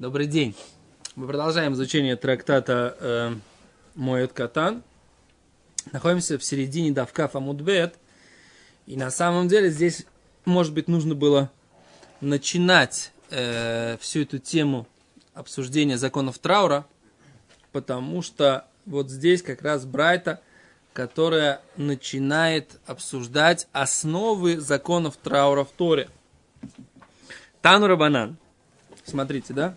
Добрый день. Мы продолжаем изучение трактата э, Моет Катан. Находимся в середине Давка Фамудбет. И на самом деле здесь, может быть, нужно было начинать э, всю эту тему обсуждения законов траура, потому что вот здесь как раз Брайта, которая начинает обсуждать основы законов траура в Торе. Тану Рабанан. Смотрите, да?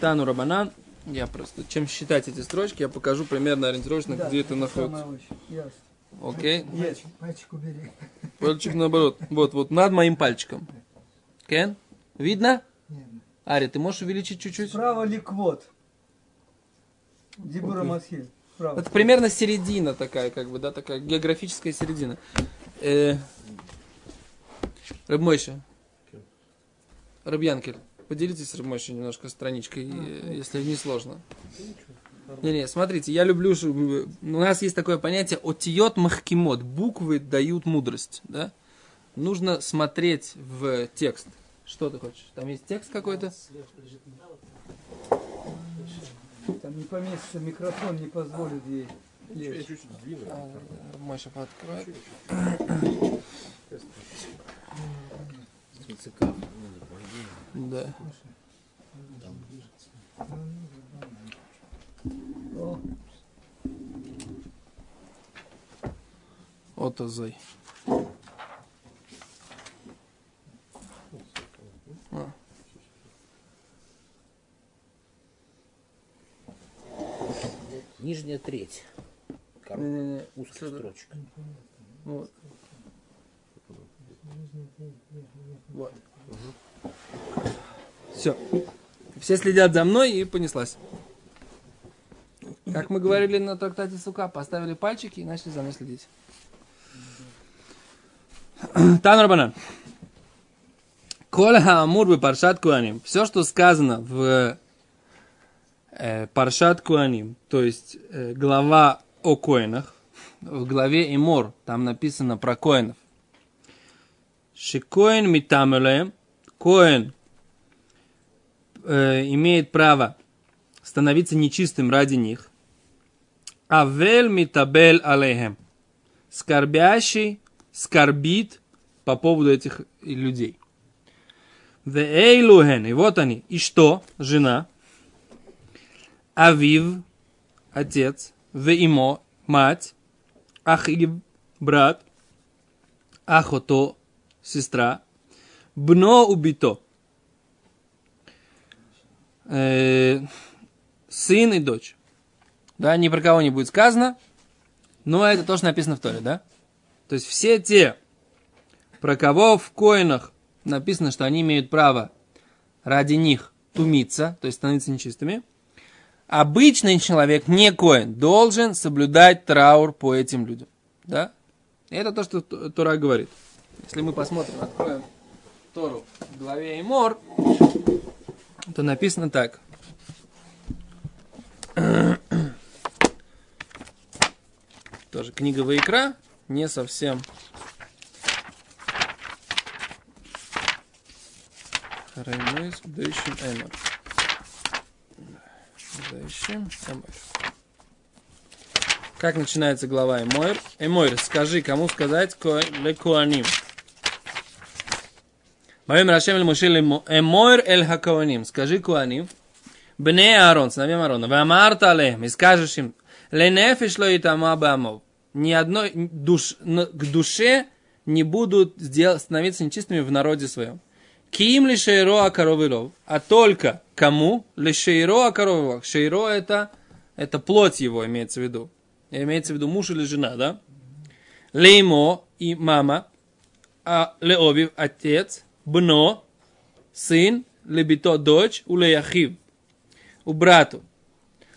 Тану Рабанан. Я просто, чем считать эти строчки, я покажу примерно ориентировочно, Да, где это находится. Окей? Есть. Пальчик убери. Пальчик наоборот. Вот, вот, над моим пальчиком. Кен? Видно? Нет. Ари, ты можешь увеличить чуть-чуть? Справа ликвот. Дибура Масхиль. Справа. Это примерно середина такая, как бы, да, такая географическая середина. Э, Рыбмойша. Рыбьянкель. Поделитесь с Рыбмойшей немножко страничкой, э, если не сложно. Не-не, смотрите, я люблю, ш- у нас есть такое понятие отиот махкимот, буквы дают мудрость, да? Нужно смотреть в текст. Что ты хочешь? Там есть текст какой-то? Там не поместится, микрофон не позволит ей лечь. А, Рыбмойша пооткрывает. Да. О, Отозой. А. Нижняя треть. Кор- Не-не-не. Узких Сюда. Вот. Вот. Все. Все следят за мной и понеслась. Как мы говорили на трактате Сука, поставили пальчики и начали за мной следить. Тан Рабанан. Коля Амур бы Паршат Куаним. Все, что сказано в э, Паршат Куаним, то есть э, глава о коинах, в главе Имор, там написано про коинов. Шикоин митамелем, коин э, имеет право становиться нечистым ради них. Авель митабель алейхем. Скорбящий скорбит по поводу этих людей. Веэйлухен, и вот они. И что? Жена. Авив, отец. Веимо, мать. Ахив, брат. Ахото, сестра. Бно убито. Э, сын и дочь. Да, ни про кого не будет сказано, но это тоже написано в Торе, да? То есть все те, про кого в коинах написано, что они имеют право ради них тумиться, то есть становиться нечистыми, обычный человек, не коин, должен соблюдать траур по этим людям. Да? Это то, что Тора говорит. Если мы посмотрим, откроем Тору в главе Имор, то написано так. Тоже книга Ваикра, не совсем Реймейс, Дэйшим Эмер. Дэйшим Эмер. Как начинается глава Эмойр? אמור, скажи, кому сказать ко- לכהנים. ויאמר השם אל משה ле Мо- אמור אל הכהנים. Скажи Коаним. בני אהרן, сыновьям Аарона. ואמרת אליהם. И скажешь им. Ленефиш ло итама бамов. Ни одной душ, к душе не будут сдел- становиться нечистыми в народе своем. Ким ли шейро акаровилов, а только кому ли шейро акаровилов. Шейро это, это плоть его имеется в виду. Имеется в виду муж или жена, да? Леймо и мама, а Леовив отец, бно, сын, лебито дочь, у Леяхив, у брату.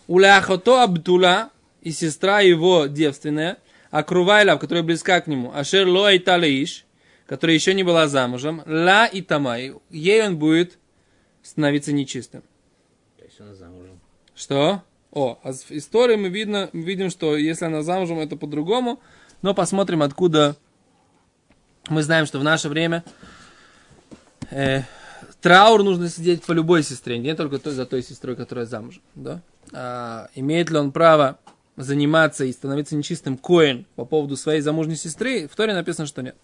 У Леахото Абдула и сестра его девственная, а Крувайла, которая близка к нему, Ашер Лоа Италеиш, которая еще не была замужем, Ла и Тамай, ей он будет становиться нечистым. Есть она замужем. Что? О, а в истории мы, видно, мы видим, что если она замужем, это по-другому. Но посмотрим, откуда мы знаем, что в наше время э, траур нужно сидеть по любой сестре, не только той, за той сестрой, которая замужем, да? А, имеет ли он право заниматься и становиться нечистым коин по поводу своей замужней сестры, в Торе написано, что нет.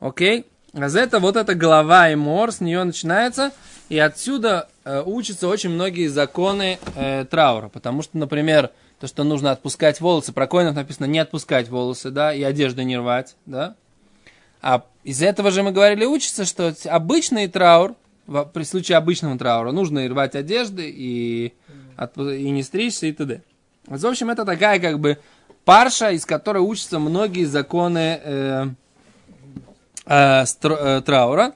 Окей? А за это вот эта глава и мор, с нее начинается, и отсюда э, учатся очень многие законы э, траура, потому что, например, то, что нужно отпускать волосы, про коинов написано не отпускать волосы, да, и одежду не рвать, да. А из этого же мы говорили, учится, что обычный траур, при случае обычного траура, нужно и рвать одежды, и, и не стричься, и т.д. В общем, это такая как бы парша, из которой учатся многие законы э, э, стро- э, траура.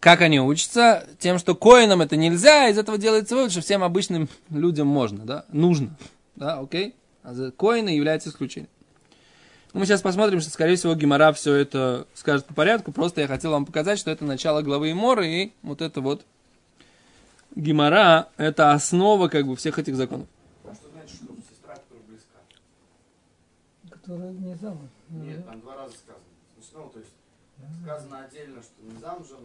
Как они учатся? Тем, что коинам это нельзя, из этого делается вывод, что всем обычным людям можно, да, нужно, да, окей? А коины являются исключением. Ну, мы сейчас посмотрим, что, скорее всего, Гимара все это скажет по порядку. Просто я хотел вам показать, что это начало главы Имора, и вот это вот Гимара – это основа как бы всех этих законов. А что значит, что сестра, которая близка? Которая не замуж. Нет, там два раза сказано. Ну, снова, то есть, сказано отдельно, что не замужем.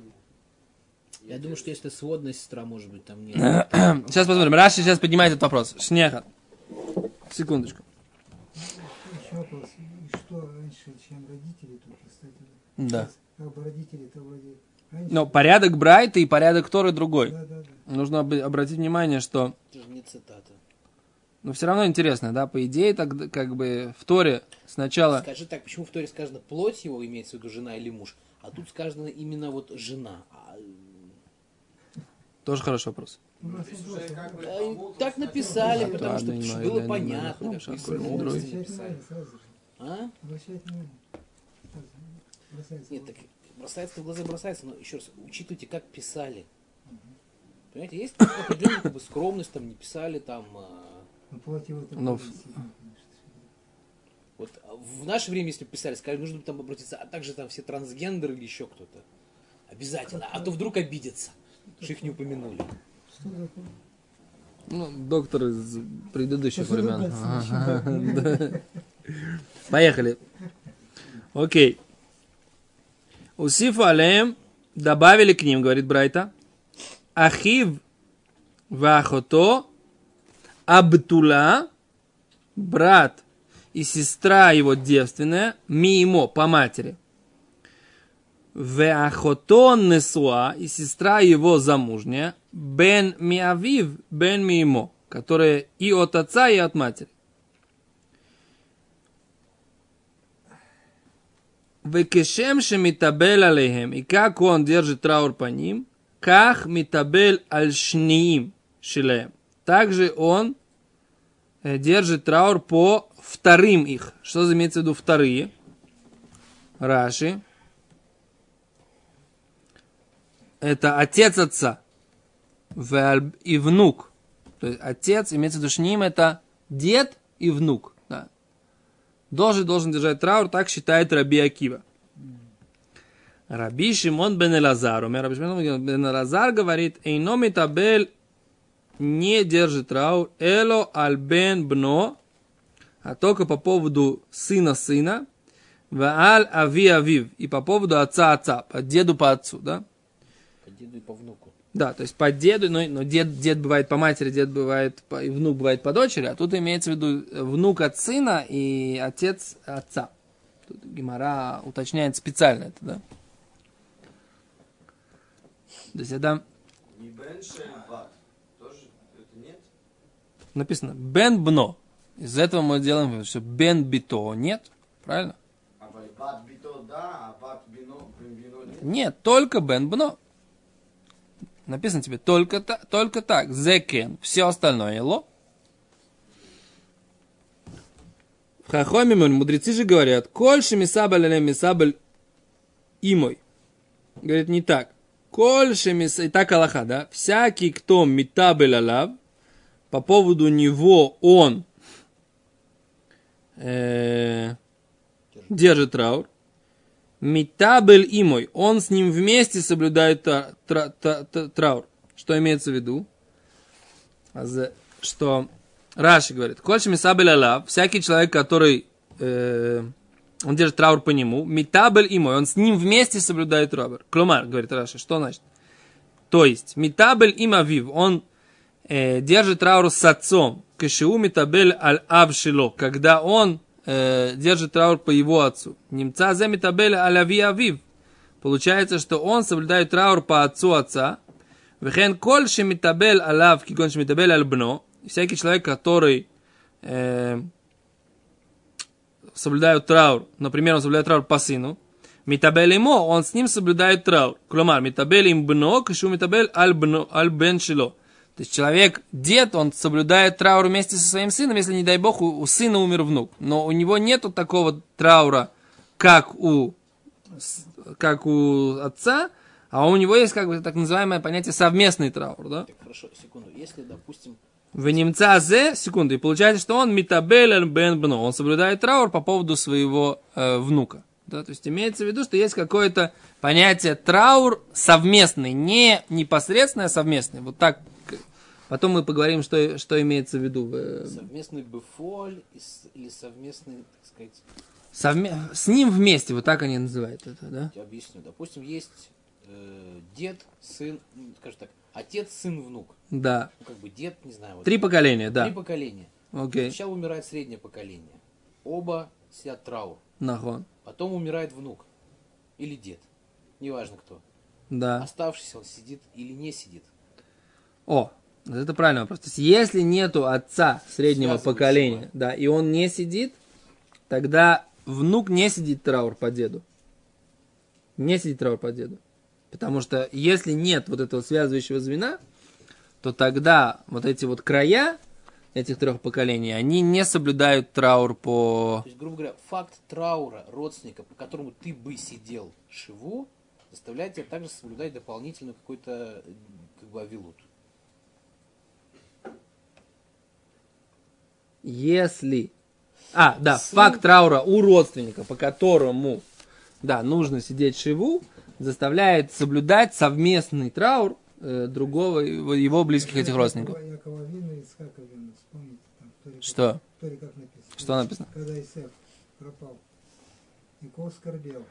и Я думаю, что если сводная сестра, может быть, там нет. Сейчас посмотрим. Раши сейчас поднимает этот вопрос. Шнеха. Секундочку. Что раньше, чем родители тут, кстати? Да. Как бы родители-то вроде раньше. Но порядок Брайта и порядок Торы другой. Да, да, да. Нужно об- обратить внимание, что Это же не цитата. Но все равно интересно, да, по идее, так как бы в Торе сначала... Скажи так, почему в Торе сказано плоть его, имеется в виду жена или муж, а тут сказано именно вот жена. А, Тоже хороший вопрос. Ну, уже как бы Талмуд, так написали, потому что было понятно, как написали. А? Бросается. Нет, так бросается в глаза бросается, но еще раз, учитывайте, как писали. Понимаете, есть определенная как бы, скромность, там не писали, там а, Ну, платье Ну, конечно. вот а в наше время, если бы писали, сказали, нужно там обратиться, а также там все трансгендеры или еще кто-то. Обязательно. А то вдруг обидятся, что их не упомянули. Что такое? Ну, доктор из предыдущих времен. Поехали. Окей. Усифу алеем, добавили к ним, говорит Брайта, Ахив вахото Абтула, брат и сестра его девственная, мимо, по матери. Веахото несуа, и сестра его замужняя, бен миавив, бен мимо, которая и от отца, и от матери. Векешем шемитабель алейхем, и как он держит траур по ним, как митабель аль шниим шилеем. Также он э, держит траур по вторым их. Что имеется в виду вторые? Раши. Это отец отца и внук. То есть отец, имеется в виду шним, это дед и внук. Должен, должен держать траур, так считает Раби Акива. Раби Шимон бен Элазар, у меня Раби Шимон бен Элазар говорит, Эйно табель не держит траур, эло аль бен бно, а только по поводу сына сына, вааль ави авив, и по поводу отца отца, по деду по отцу, да? По деду и по внуку. Да, то есть по деду, но, но дед, дед бывает по матери, дед бывает по, и внук бывает по дочери, а тут имеется в виду э, внук от сына и отец отца. Тут Гимара уточняет специально это, да? То есть это Не Бен. Тоже это нет? написано бен бно. Из этого мы делаем вывод, что бен бито нет, правильно? А Бат Бито да, а Бат Бино, Бино нет? Нет, только бен бно. Написано тебе только, та- только так. Зекен. Все остальное ло. В Хахоме мудрецы же говорят, кольше мисабаль але мисабаль имой. Говорит, не так. Кольше мис... И так Аллаха, да? Всякий, кто митабель алав, по поводу него он э, держит траур, Митабель и мой, он с ним вместе соблюдает та- тра- та- та- траур. Что имеется в виду? А Что Раши говорит, Кольши мисабель алав, всякий человек, который э, он держит траур по нему, митабель и мой, он с ним вместе соблюдает траур. Клумар, говорит Раши, что значит? То есть, Митабель им Авив, он э, держит траур с отцом. Кашиу Митабель аль Авшило, когда он э, держит траур по его отцу. Немца за Митабель аль Ави Авив. Получается, что он соблюдает траур по отцу отца. Вехен коль шемитабель алав, кигон шемитабель аль бно. Всякий человек, который э, соблюдает траур, например, он соблюдает траур по сыну, Митабель ему, он с ним соблюдает траур. Кломар, митабель им бно, кашу митабель аль, бно, аль бен. То есть человек, дед, он соблюдает траур вместе со своим сыном, если, не дай бог, у, у сына умер внук. Но у него нету такого траура, как у, как у отца, а у него есть как бы так называемое понятие совместный траур, да? Так, хорошо, секунду. Если, допустим, В немца зе, секунду, и получается, что он митабель аль бен бно, он соблюдает траур по поводу своего э, внука. Да, то есть имеется в виду, что есть какое-то понятие траур совместный, не непосредственное, а совместный. Вот так. Потом мы поговорим, что, что имеется в виду. э, совместный бефоль или совместный, так сказать, совме- С ним вместе, вот так они называют это, да? я объясню. Допустим, есть э, дед, сын, ну, скажем так, отец, сын, внук. Да. Ну, как бы дед, не знаю, вот Три поколения, да. три поколения. Окей. Сначала умирает среднее поколение. Оба сидят траур. Нахон. Потом умирает внук. Или дед. Неважно кто. Да. Оставшийся он сидит или не сидит. О, это правильный вопрос. То есть, если нету отца среднего поколения, да, и он не сидит, тогда внук не сидит траур по деду. Не сидит траур по деду. Потому что если нет вот этого связывающего звена, то тогда вот эти вот края этих трех поколений, они не соблюдают траур по... То есть, грубо говоря, факт траура родственника, по которому ты бы сидел шиву, заставляет тебя также соблюдать дополнительную какой-то как бы авилут. Если... А, да, Сын- факт траура у родственника, по которому, да, нужно сидеть шиву, заставляет соблюдать совместный траур э, другого, его, его близких этих родственников. Что? Что написано? Когда Исеф пропал, Яков скорбел.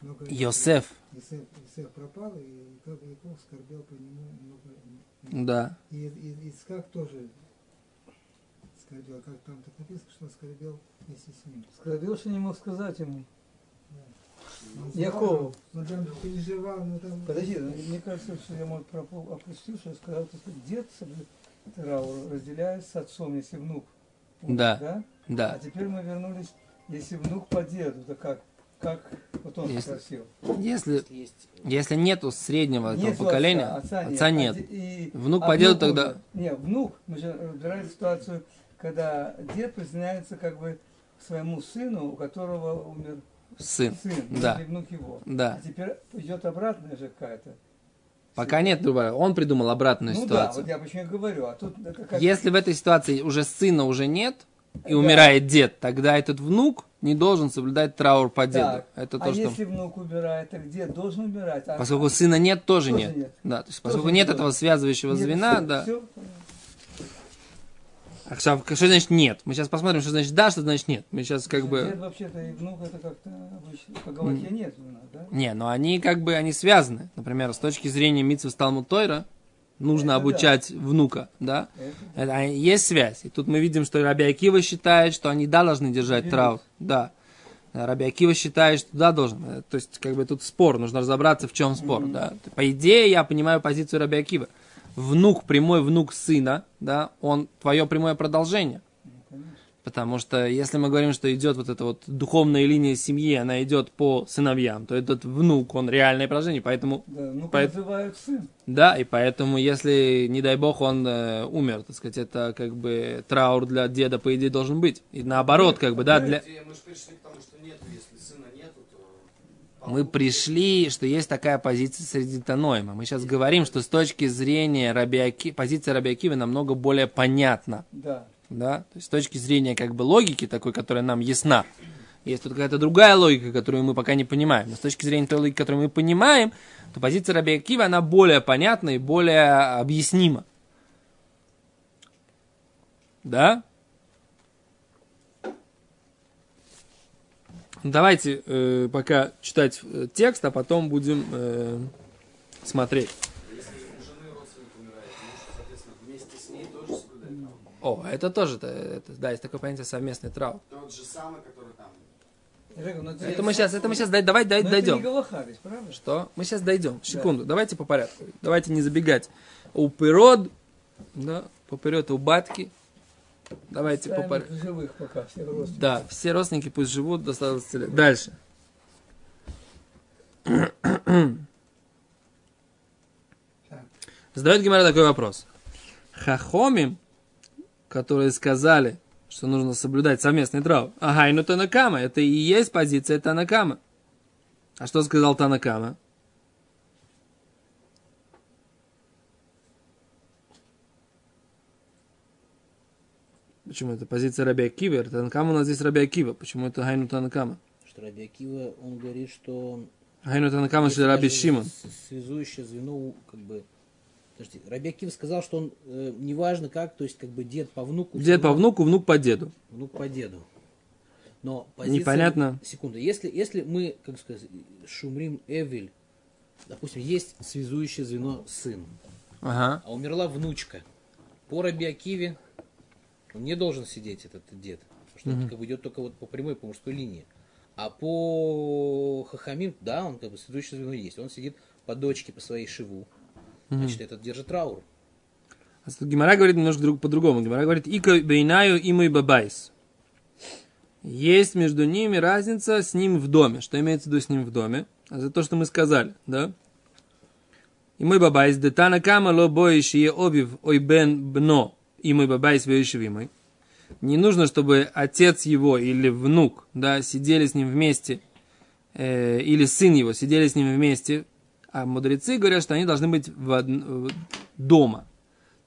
Много- Йосеф, Исеф, Исеф пропал, и как Яков скорбел по нему много. да. И, и Исхак тоже скорбел, как там так написано, что он скорбел вместе с ним. Скорбел, что не мог сказать ему. Якову. Ну там переживал, ну там... Подожди, ну, мне кажется, что я мой пропол опустил, что я сказал, что дед траур разделяет с отцом, если внук. умер, Да. да? Да. А теперь мы вернулись, если внук по деду, то как? Как вот он Если- спросил. Если, Если нету среднего этого Нету поколения, отца, отца, нет. А де- и- Внук а по деду тогда- умер. Не, внук, мы же разбираем ситуацию, когда дед присоединяется как бы своему сыну, у которого умер Сын. сын, Да. или внук его. Да. А теперь идет обратная же какая-то. Пока нет, он придумал обратную ну да, ситуацию. вот я почему говорю. А тут это как... Если в этой ситуации уже сына уже нет, и Да. умирает дед, тогда этот внук не должен соблюдать траур по деду. Это а то, что... если внук умирает, так дед должен умирать? А- Поскольку сына нет, тоже, Тоже нет. нет. Да, то есть, поскольку Тоже нет нет. этого связывающего Нет, звена, всё, да. всё. А что, что значит нет? Мы сейчас посмотрим, что значит да, что значит нет. Мы сейчас как бы... вообще-то и внук это как-то обычно поговорке нет у нас, да? Не, но они как бы, они связаны. Например, с точки зрения Митсва Талмуд Тойра, нужно Это обучать внука, да? Это- Это, а, есть связь. И тут мы видим, что Раби Акива считает, что они да должны держать траур. Да. Раби Акива считает, что да, должен. Э, То есть, как бы тут спор, нужно разобраться, в чем спор. Да. По идее, я понимаю позицию Раби Акива. Внук, прямой внук сына, да, он твое прямое продолжение. Потому что если мы говорим, что идет вот эта вот духовная линия семьи, она идет по сыновьям, то этот внук, он реальное продолжение, поэтому Да, ну Поэт- называют сын. да, и поэтому, если, не дай бог, он э, умер, так сказать, это как бы траур для деда, по идее, должен быть. И наоборот, как бы, да, для... Мы же пришли к тому, что нету, если. Мы пришли, что есть такая позиция среди Таноима. Мы сейчас говорим, что с точки зрения Рабиаки, позиция Рабиакива намного более понятна. Да. Да? То есть с точки зрения как бы логики такой, которая нам ясна. Есть тут какая-то другая логика, которую мы пока не понимаем. Но с точки зрения той логики, которую мы понимаем, то позиция Раби Акива, она более понятна и более объяснима. Да? Давайте э, пока читать э, текст, а потом будем э, смотреть. О, это тоже, это, это- да, есть такое понятие совместный траур. Тот же самый, который там. Ну Это мы сейчас, это мы сейчас, давай, давай но дойдем. Это не Галаха ведь, правда? Что? Мы сейчас дойдем. Секунду. Давайте по порядку. Давайте не забегать. У природ, да, поперед у батки. Давайте по их живых пока, все родственники. Да, все родственники пусть живут до 120 лет. Дальше. Задает Гимара такой вопрос. Хахомим, которые сказали, что нужно соблюдать совместный траур. Ага, и ну Танакама, это и есть позиция Танакама. А что сказал Танакама? Почему это позиция Раби Акива? Танакама у нас здесь Раби Акива. Почему это Хайну Танакама? Что Раби Акива, он говорит, что Хайну Танакама, Если что Раби Шимон. Связующее звено, как бы... Подожди, Раби Акива сказал, что он, э, неважно как, то есть как бы дед по внуку. Дед по внуку, внук по деду. Внук по деду. Но позиция... Непонятно. Секунду. Если, если мы, как сказать, шумрим Эвель, допустим, есть связующее звено сын, Ага. а умерла внучка, по Раби Акиве он не должен сидеть, этот дед. Потому что это как бы идет только вот по прямой, по мужской линии. А по Хахамим, да, он как бы связующее звено есть. Он сидит по дочке, по своей шиву. Значит, этот держит траур. А Гимара говорит немножко друг, по-другому. Гимара говорит, ика бейнаю и мой бабайс. Есть между ними разница с ним в доме. Что имеется в виду с ним в доме? А За то, что мы сказали, да? עמו בבית, דתנא קמא לא בעי שיהא אביו או בן בנו, עמו בבית עמו. Не нужно, чтобы отец его или внук, да, сидели с ним вместе, э, или сын его сидели с ним вместе, а мудрецы говорят, что они должны быть в в- дома.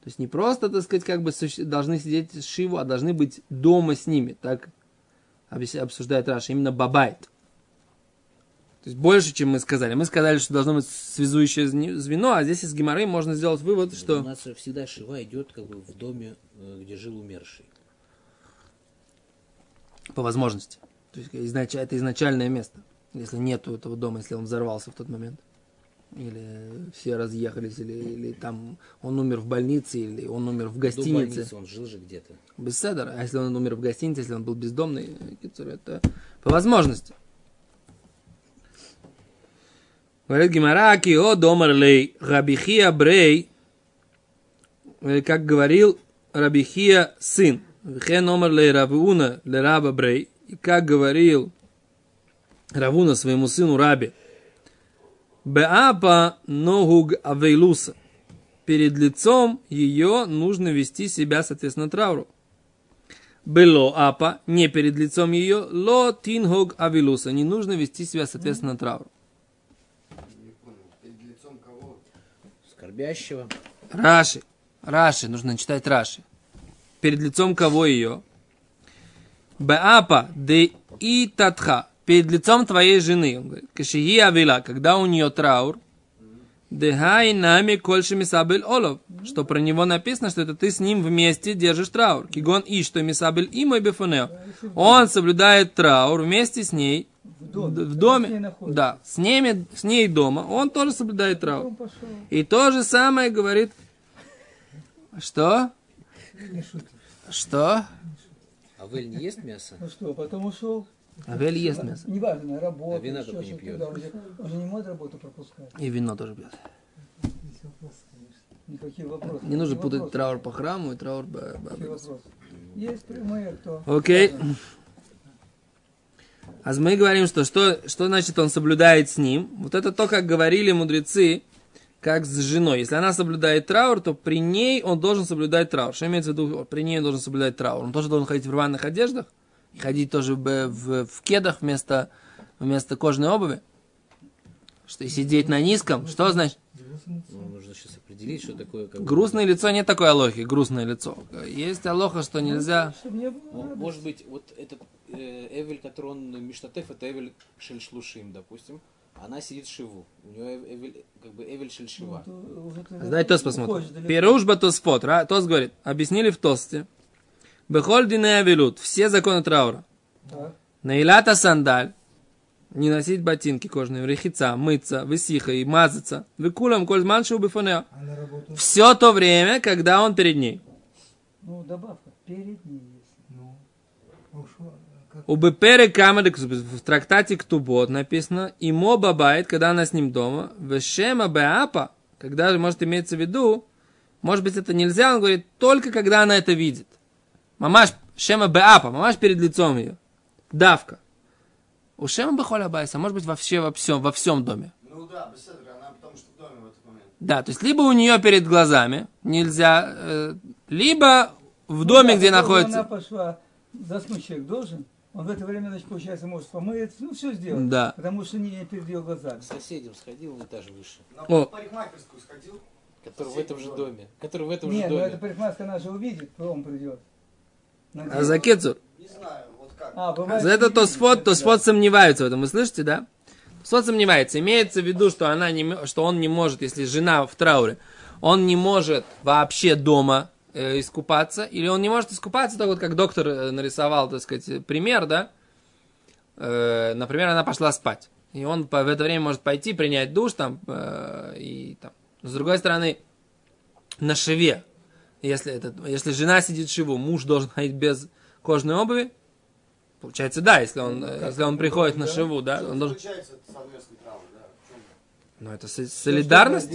То есть не просто, так сказать, как бы должны сидеть с Шиву, а должны быть дома с ними. Так обсуждает Раши, именно בבית. То есть больше, чем мы сказали. Мы сказали, что должно быть связующее звено, а здесь из Гимары можно сделать вывод, У что... нас всегда шива идет как бы в доме, э, где жил умерший. По возможности. То есть изнач- это изначальное место. Если нету этого дома, если он взорвался в тот момент. Или все разъехались, или, или там он умер в больнице, или он умер в До гостинице. больницы он жил же где-то. Без седера. А если он умер в гостинице, если он был бездомный, э, это по возможности. Говорит Гимара, кио домар лей рабихия брей, э, как говорил Рабихия сын. Вхен омар лей равуна ле раба брей. И как говорил Равуна своему сыну Раби. Беапа ногуг авейлуса. Перед лицом ее нужно вести себя, соответственно, трауру. Было апа, не перед лицом ее, ло тингог авилуса. Не нужно вести себя, соответственно, трауру. Не понял. Перед лицом кого? Скорбящего. Раши. Раши, нужно читать Раши. Перед лицом кого ее? Беапа де и татха. Перед лицом твоей жены. Он говорит, кашии авила, когда у нее траур. Дехай нами кольши мисабель олов. Что про него написано, что это ты с ним вместе держишь траур. Кигон и что мисабель и мой бефонео. Он соблюдает траур вместе с ней В доме. в С ней доме. находится. Да, с, ними, с ней дома. Он тоже соблюдает траур. И то же самое говорит... Что? Что? А Вель не ест мясо? Ну что, потом ушел. Авель ест мясо. Неважно, работа, А вина еще не пьет. Он же, он же не может работу пропускать. И вино тоже пьет. Никакие вопросы. Не нужно путать вопросы? траур по храму и траур по... Есть прямые, кто? Окей. А мы говорим, что, что что значит он соблюдает с ним. Вот это то, как говорили мудрецы, как с женой. Если она соблюдает траур, то при ней он должен соблюдать траур. Что имеется в виду? При ней он должен соблюдать траур. Он тоже должен ходить в рваных одеждах и ходить тоже в, в, в кедах вместо, вместо кожаной обуви. Что и сидеть на низком. Что значит? Ну, нужно сейчас определить, что такое как Грустное лицо нет такой алохи, грустное лицо. Есть алоха, что нельзя. Чтобы не М- было. Может быть, вот этот Эвель, который он Миштатеф, это Эвель Шельшлушим, допустим. Она сидит шиву. У нее Эвель, как бы Эвель Шельшива. То уже ты Дай Тос посмотрим. Перушба Тоспот. Тос говорит, объяснили в Тосте. Бехоль дине авилут. Все законы траура. Наилата сандаль. не носить ботинки кожаные, рехица, мыться, высиха и мазаться, выкулам. А на работу? Все то время, когда он перед ней. Ну, добавка. Перед ней есть. Ну. А уж, а как? У Бепере Камадек в трактате Ктубот написано, и моба бабает, когда она с ним дома, вешема беапа, когда же может иметься в виду, может быть, это нельзя, он говорит, только когда она это видит. Мамаш, шема беапа, мамаш перед лицом ее. Давка. У шема бехоля байса, может быть, вообще во всем, во всем доме. Ну да, беседра, она потому что в доме в этот момент. Да, то есть либо у нее перед глазами нельзя, э, либо в доме, Ну, где да, потом находится. Она пошла, заснуть человек должен. Он в это время, значит, получается, может помыться, ну, все сделать. Да. Потому что не перед ее глазами. К соседям сходил на этаж выше, На О. парикмахерскую сходил. который в этом же доме. Который в этом же Нет, ну доме. эта парикмахерская, она же увидит, он придет. А за Кецур. Не знаю, вот как. А, бывает, За это Тосфот, да. Тосфот сомневается в этом, вы слышите, да? Тосфот сомневается. Имеется в виду, что, она не, что он не может, если жена в трауре, он не может вообще дома искупаться, или он не может искупаться, так вот как доктор э, нарисовал, так сказать, пример, да? Э, например, она пошла спать. И он в это время может пойти, принять душ там, э, и там. С другой стороны, на шиве, если, это, если жена сидит в шиву, муж должен ходить без кожаной обуви, Получается, да, если он, э, если он приходит на шиву, да, он должен... совместный Ну, это со- солидарность. В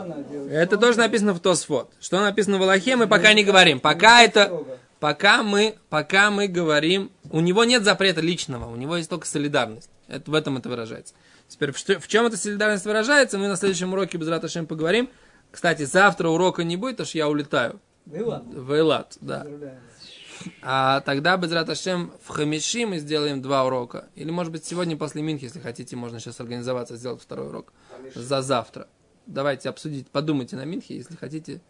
она делает. Это тоже написано в Тосфот. Что написано в Аллахе, мы пока не говорим. Пока это, строго. пока мы, пока мы говорим, у него нет запрета личного, у него есть только солидарность. Это, в этом это выражается. Теперь, в, в чем эта солидарность выражается, мы на следующем уроке без Раташем поговорим. Кстати, завтра урока не будет, потому что я улетаю и ладно. в Эйлат, да. А тогда без Раташем в Хамиши мы сделаем два урока. Или, может быть, сегодня после Минхи, если хотите, можно сейчас организоваться, сделать второй урок за завтра. Давайте обсудить, подумайте на Минхе, если хотите,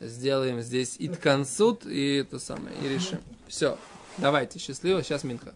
сделаем здесь Иткансут и это самое, и решим. Все, давайте, счастливо, сейчас Минха.